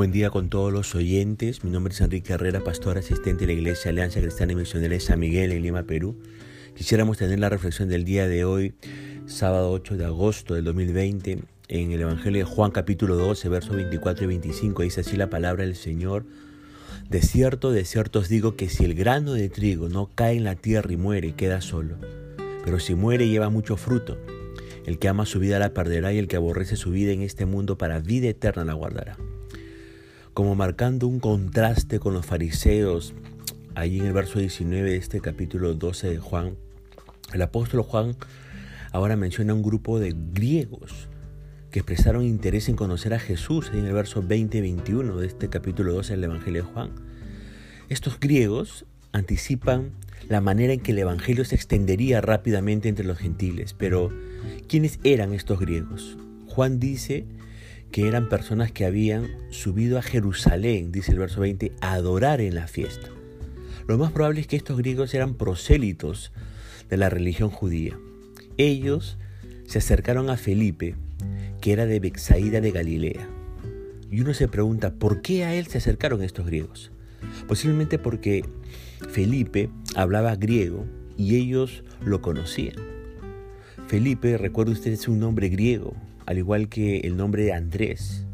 Buen día con todos los oyentes. Mi nombre es Enrique Herrera, pastor asistente de la Iglesia Alianza Cristiana y Misionera de San Miguel en Lima, Perú. Quisiéramos tener la reflexión del día de hoy, sábado 8 de agosto del 2020, en el Evangelio de Juan capítulo 12, versos 24 y 25. Dice así la palabra del Señor. De cierto, de cierto os digo que si el grano de trigo no cae en la tierra y muere, queda solo. Pero si muere, lleva mucho fruto. El que ama su vida la perderá y el que aborrece su vida en este mundo para vida eterna la guardará como marcando un contraste con los fariseos, allí en el verso 19 de este capítulo 12 de Juan, el apóstol Juan ahora menciona un grupo de griegos que expresaron interés en conocer a Jesús en el verso 20-21 de este capítulo 12 del Evangelio de Juan. Estos griegos anticipan la manera en que el Evangelio se extendería rápidamente entre los gentiles, pero ¿quiénes eran estos griegos? Juan dice que eran personas que habían subido a Jerusalén, dice el verso 20, a adorar en la fiesta. Lo más probable es que estos griegos eran prosélitos de la religión judía. Ellos se acercaron a Felipe, que era de Bexaída de Galilea. Y uno se pregunta, ¿por qué a él se acercaron estos griegos? Posiblemente porque Felipe hablaba griego y ellos lo conocían. Felipe, recuerde usted, es un nombre griego, al igual que el nombre de Andrés.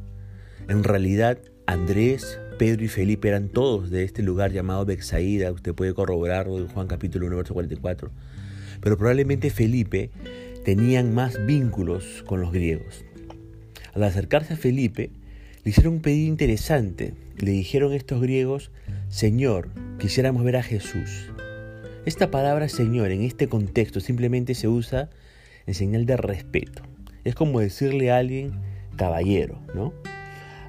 En realidad, Andrés, Pedro y Felipe eran todos de este lugar llamado Bexaída, usted puede corroborarlo en Juan capítulo 1, verso 44. Pero probablemente Felipe tenían más vínculos con los griegos. Al acercarse a Felipe, le hicieron un pedido interesante. Le dijeron estos griegos, Señor, quisiéramos ver a Jesús. Esta palabra Señor en este contexto simplemente se usa en señal de respeto. Es como decirle a alguien caballero, ¿no?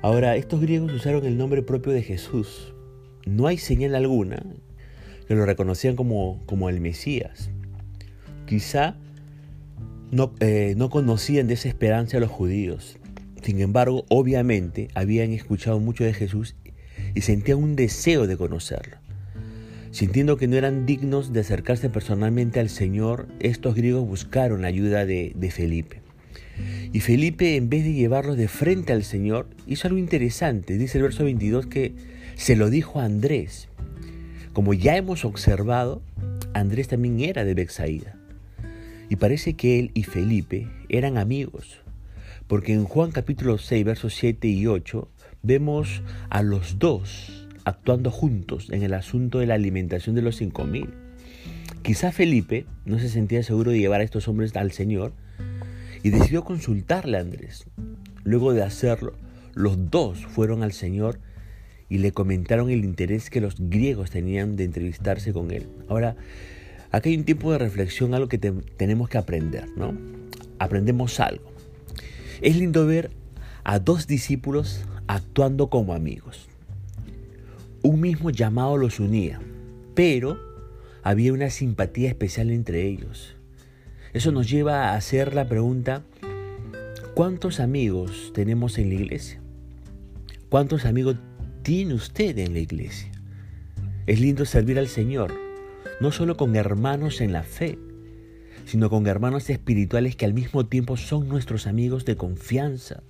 Ahora, estos griegos usaron el nombre propio de Jesús. No hay señal alguna que lo reconocían como, como el Mesías. Quizá no, eh, no conocían de esa esperanza a los judíos. Sin embargo, obviamente habían escuchado mucho de Jesús y sentían un deseo de conocerlo. Sintiendo que no eran dignos de acercarse personalmente al Señor, estos griegos buscaron la ayuda de, de Felipe. Y Felipe, en vez de llevarlo de frente al Señor, hizo algo interesante. Dice el verso 22 que se lo dijo a Andrés. Como ya hemos observado, Andrés también era de Bexaída. Y parece que él y Felipe eran amigos, porque en Juan capítulo 6, versos 7 y 8, vemos a los dos actuando juntos en el asunto de la alimentación de los cinco mil. Quizá Felipe no se sentía seguro de llevar a estos hombres al Señor, y decidió consultarle a Andrés. Luego de hacerlo, los dos fueron al Señor y le comentaron el interés que los griegos tenían de entrevistarse con él. Ahora, aquí hay un tiempo de reflexión, algo que tenemos que aprender, ¿no? Aprendemos algo. Es lindo ver a dos discípulos actuando como amigos. Un mismo llamado los unía, pero había una simpatía especial entre ellos. Eso nos lleva a hacer la pregunta, ¿cuántos amigos tenemos en la iglesia? ¿Cuántos amigos tiene usted en la iglesia? Es lindo servir al Señor, no solo con hermanos en la fe, sino con hermanos espirituales que al mismo tiempo son nuestros amigos de confianza.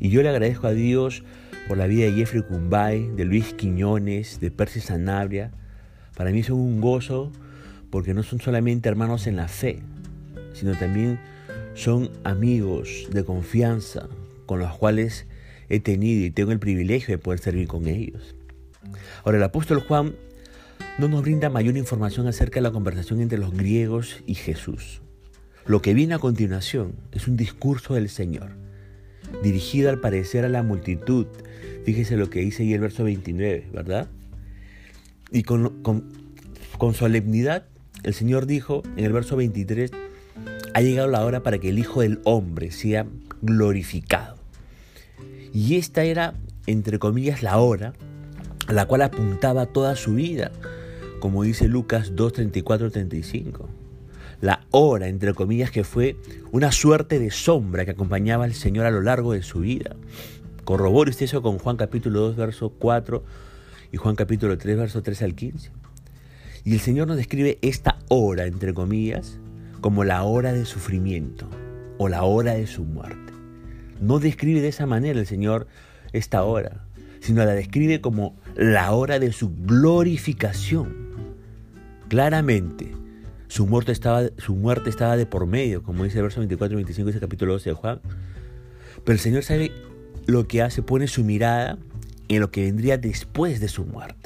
Y yo le agradezco a Dios por la vida de Jeffrey Cumbay, de Luis Quiñones, de Percy Sanabria. Para mí son un gozo porque no son solamente hermanos en la fe, sino también son amigos de confianza con los cuales he tenido y tengo el privilegio de poder servir con ellos. Ahora, el apóstol Juan no nos brinda mayor información acerca de la conversación entre los griegos y Jesús. Lo que viene a continuación es un discurso del Señor, dirigido al parecer a la multitud. Fíjese lo que dice ahí el verso 29, ¿verdad? Y con, con, con solemnidad, el Señor dijo en el verso 23, ha llegado la hora para que el Hijo del Hombre sea glorificado. Y esta era, entre comillas, la hora a la cual apuntaba toda su vida, como dice Lucas 2, 34, 35. La hora, entre comillas, que fue una suerte de sombra que acompañaba al Señor a lo largo de su vida. Corrobore usted eso con Juan capítulo 2, verso 4 y Juan capítulo 3, verso 3 al 15. Y el Señor nos describe esta hora, entre comillas, como la hora de sufrimiento o la hora de su muerte. No describe de esa manera el Señor esta hora, sino la describe como la hora de su glorificación. Claramente, su muerte estaba, su muerte estaba de por medio, como dice el verso 24 y 25 de ese capítulo 12 de Juan. Pero el Señor sabe lo que hace, pone su mirada en lo que vendría después de su muerte.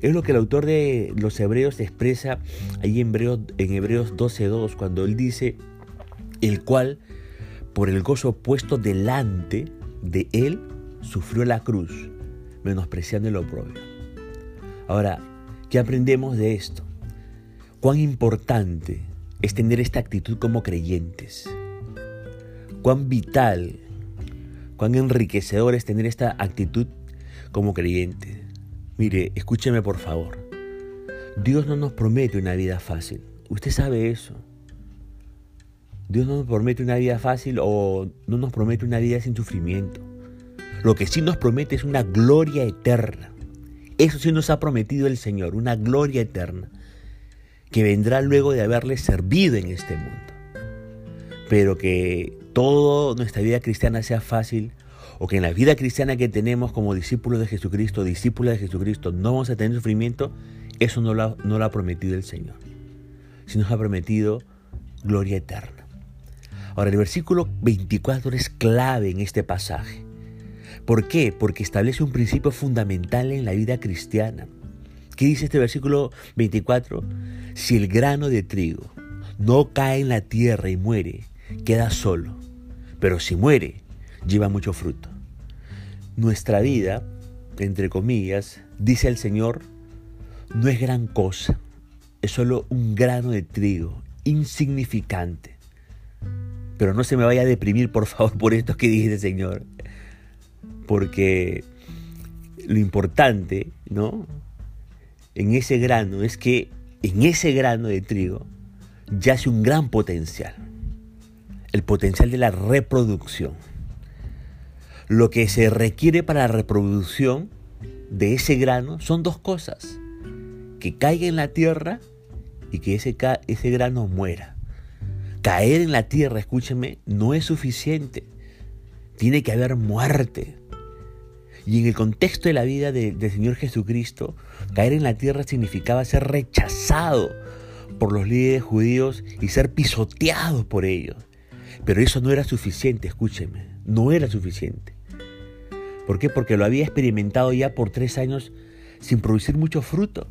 Es lo que el autor de los Hebreos expresa ahí en Hebreos, en Hebreos 12.2, cuando él dice, el cual, por el gozo puesto delante de él, sufrió la cruz, menospreciando el oprobio. Ahora, ¿qué aprendemos de esto? Cuán importante es tener esta actitud como creyentes. Cuán vital, cuán enriquecedor es tener esta actitud como creyentes. Mire, escúcheme por favor. Dios no nos promete una vida fácil. Usted sabe eso. Dios no nos promete una vida fácil o no nos promete una vida sin sufrimiento. Lo que sí nos promete es una gloria eterna. Eso sí nos ha prometido el Señor, una gloria eterna, que vendrá luego de haberle servido en este mundo. Pero que toda nuestra vida cristiana sea fácil o que en la vida cristiana que tenemos como discípulos de Jesucristo, discípulos de Jesucristo, no vamos a tener sufrimiento, eso no lo, no ha prometido el Señor, sino nos ha prometido gloria eterna. Ahora, el versículo 24 es clave en este pasaje. ¿Por qué? Porque establece un principio fundamental en la vida cristiana. ¿Qué dice este versículo 24? Si el grano de trigo no cae en la tierra y muere, queda solo. Pero si muere, lleva mucho fruto. Nuestra vida, entre comillas, dice el Señor, no es gran cosa, es solo un grano de trigo, insignificante. Pero no se me vaya a deprimir, por favor, por esto que el Señor. Porque lo importante, ¿no? En ese grano es que en ese grano de trigo yace un gran potencial. El potencial de la reproducción. Lo que se requiere para la reproducción de ese grano son dos cosas. Que caiga en la tierra y que ese, ese grano muera. Caer en la tierra, escúcheme, no es suficiente. Tiene que haber muerte. Y en el contexto de la vida del Señor Jesucristo, caer en la tierra significaba ser rechazado por los líderes judíos y ser pisoteado por ellos. Pero eso no era suficiente, escúcheme, no era suficiente. ¿Por qué? Porque lo había experimentado ya por tres años sin producir mucho fruto.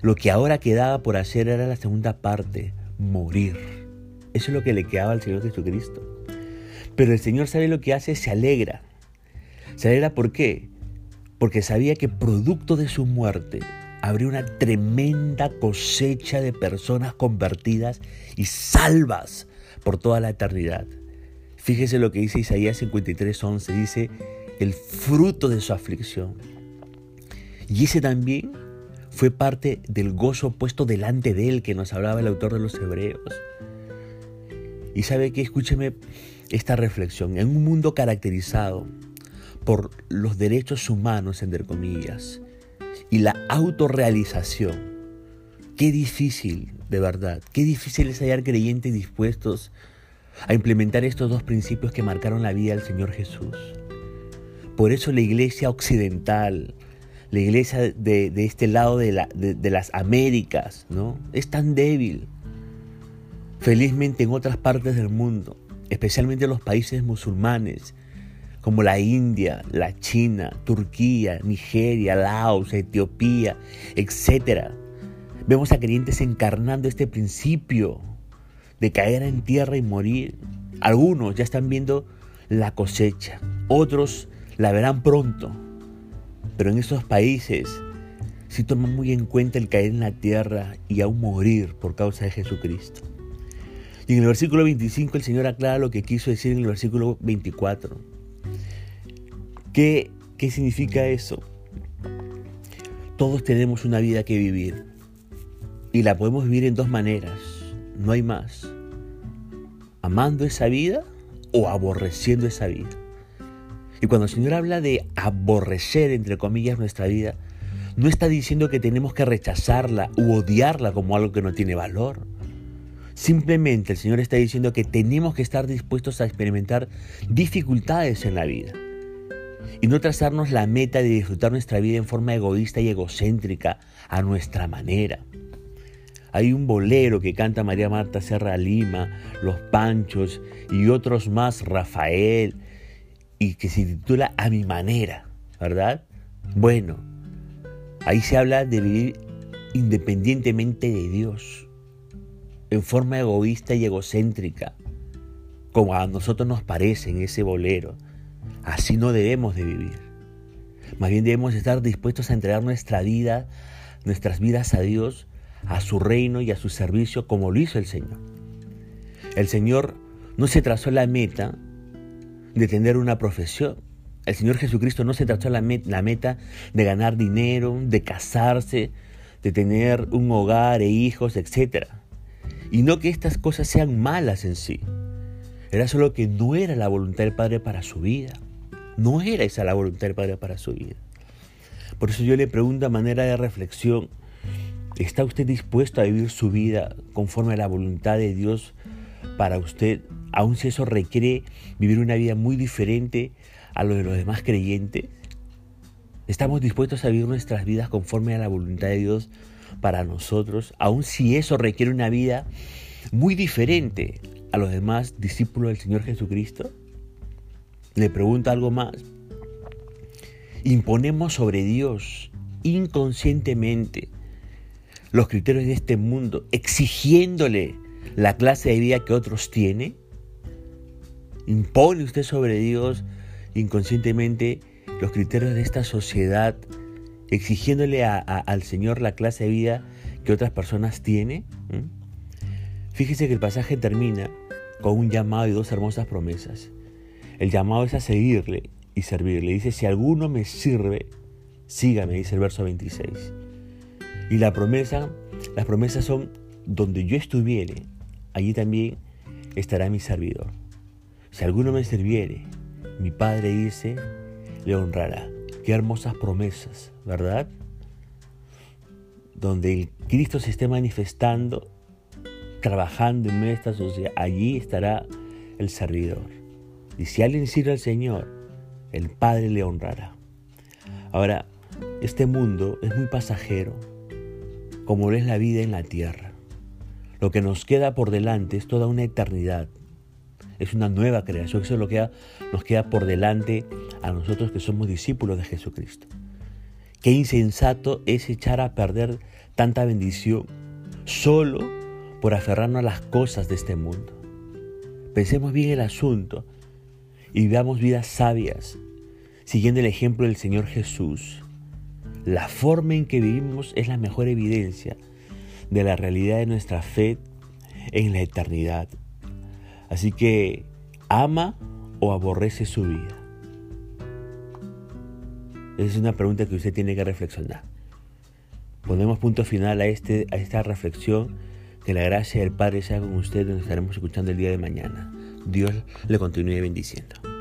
Lo que ahora quedaba por hacer era la segunda parte, morir. Eso es lo que le quedaba al Señor Jesucristo. Pero el Señor sabe lo que hace, se alegra. Se alegra ¿por qué? Porque sabía que producto de su muerte habría una tremenda cosecha de personas convertidas y salvas por toda la eternidad. Fíjese lo que dice Isaías 53:11, dice, el fruto de su aflicción. Y ese también fue parte del gozo puesto delante de él que nos hablaba el autor de los Hebreos. Y sabe que escúcheme esta reflexión. En un mundo caracterizado por los derechos humanos, entre comillas, y la autorrealización, qué difícil, de verdad, qué difícil es hallar creyentes dispuestos a implementar estos dos principios que marcaron la vida del Señor Jesús. Por eso la iglesia occidental, la iglesia de, este lado de, las Américas, ¿no? Es tan débil. Felizmente en otras partes del mundo, especialmente en los países musulmanes, como la India, la China, Turquía, Nigeria, Laos, Etiopía, etc. Vemos a creyentes encarnando este principio de caer en tierra y morir. Algunos ya están viendo la cosecha, otros la verán pronto. Pero en esos países sí toman muy en cuenta el caer en la tierra y aún morir por causa de Jesucristo. Y en el versículo 25 el Señor aclara lo que quiso decir en el versículo 24. ¿Qué, qué significa eso? Todos tenemos una vida que vivir y la podemos vivir en dos maneras, no hay más. Amando esa vida o aborreciendo esa vida. Y cuando el Señor habla de aborrecer, entre comillas, nuestra vida, no está diciendo que tenemos que rechazarla u odiarla como algo que no tiene valor. Simplemente el Señor está diciendo que tenemos que estar dispuestos a experimentar dificultades en la vida. y no trazarnos la meta de disfrutar nuestra vida en forma egoísta y egocéntrica a nuestra manera. Hay un bolero que canta María Marta Serra Lima, Los Panchos y otros más, Rafael, y que se titula A mi manera, ¿verdad? Bueno, ahí se habla de vivir independientemente de Dios, en forma egoísta y egocéntrica, como a nosotros nos parece en ese bolero. Así no debemos de vivir. Más bien debemos estar dispuestos a entregar nuestra vida, nuestras vidas a Dios, a su reino y a su servicio como lo hizo el Señor. El Señor no se trazó la meta de tener una profesión. El Señor Jesucristo no se trazó la, meta de ganar dinero, de casarse, de tener un hogar e hijos, etc. Y no que estas cosas sean malas en sí. Era solo que no era la voluntad del Padre para su vida. No era esa la voluntad del Padre para su vida. Por eso yo le pregunto a manera de reflexión, ¿está usted dispuesto a vivir su vida conforme a la voluntad de Dios para usted, aun si eso requiere vivir una vida muy diferente a lo de los demás creyentes? ¿Estamos dispuestos a vivir nuestras vidas conforme a la voluntad de Dios para nosotros, aun si eso requiere una vida muy diferente a los demás discípulos del Señor Jesucristo? Le pregunto algo más. Imponemos sobre Dios inconscientemente los criterios de este mundo, exigiéndole la clase de vida que otros tienen? ¿Impone usted sobre Dios inconscientemente los criterios de esta sociedad, exigiéndole al Señor la clase de vida que otras personas tienen? ¿Mm? Fíjese que el pasaje termina con un llamado y dos hermosas promesas. El llamado es a seguirle y servirle. Dice, si alguno me sirve, sígame, dice el verso 26. Y la promesa, las promesas son, donde yo estuviere, allí también estará mi servidor. Si alguno me sirviere, mi Padre dice, le honrará. Qué hermosas promesas, ¿verdad? Donde el Cristo se esté manifestando, trabajando en esta sociedad, allí estará el servidor. Y si alguien sirve al Señor, el Padre le honrará. Ahora, este mundo es muy pasajero, como lo es la vida en la tierra. Lo que nos queda por delante es toda una eternidad. Es una nueva creación. Eso es lo que nos queda por delante a nosotros que somos discípulos de Jesucristo. Qué insensato es echar a perder tanta bendición solo por aferrarnos a las cosas de este mundo. Pensemos bien el asunto y veamos vidas sabias, siguiendo el ejemplo del Señor Jesús. La forma en que vivimos es la mejor evidencia de la realidad de nuestra fe en la eternidad. Así que ama o aborrece su vida. Esa es una pregunta que usted tiene que reflexionar. Ponemos punto final a, este, a esta reflexión. Que la gracia del Padre sea con usted. Nos estaremos escuchando el día de mañana. Dios le continúe bendiciendo.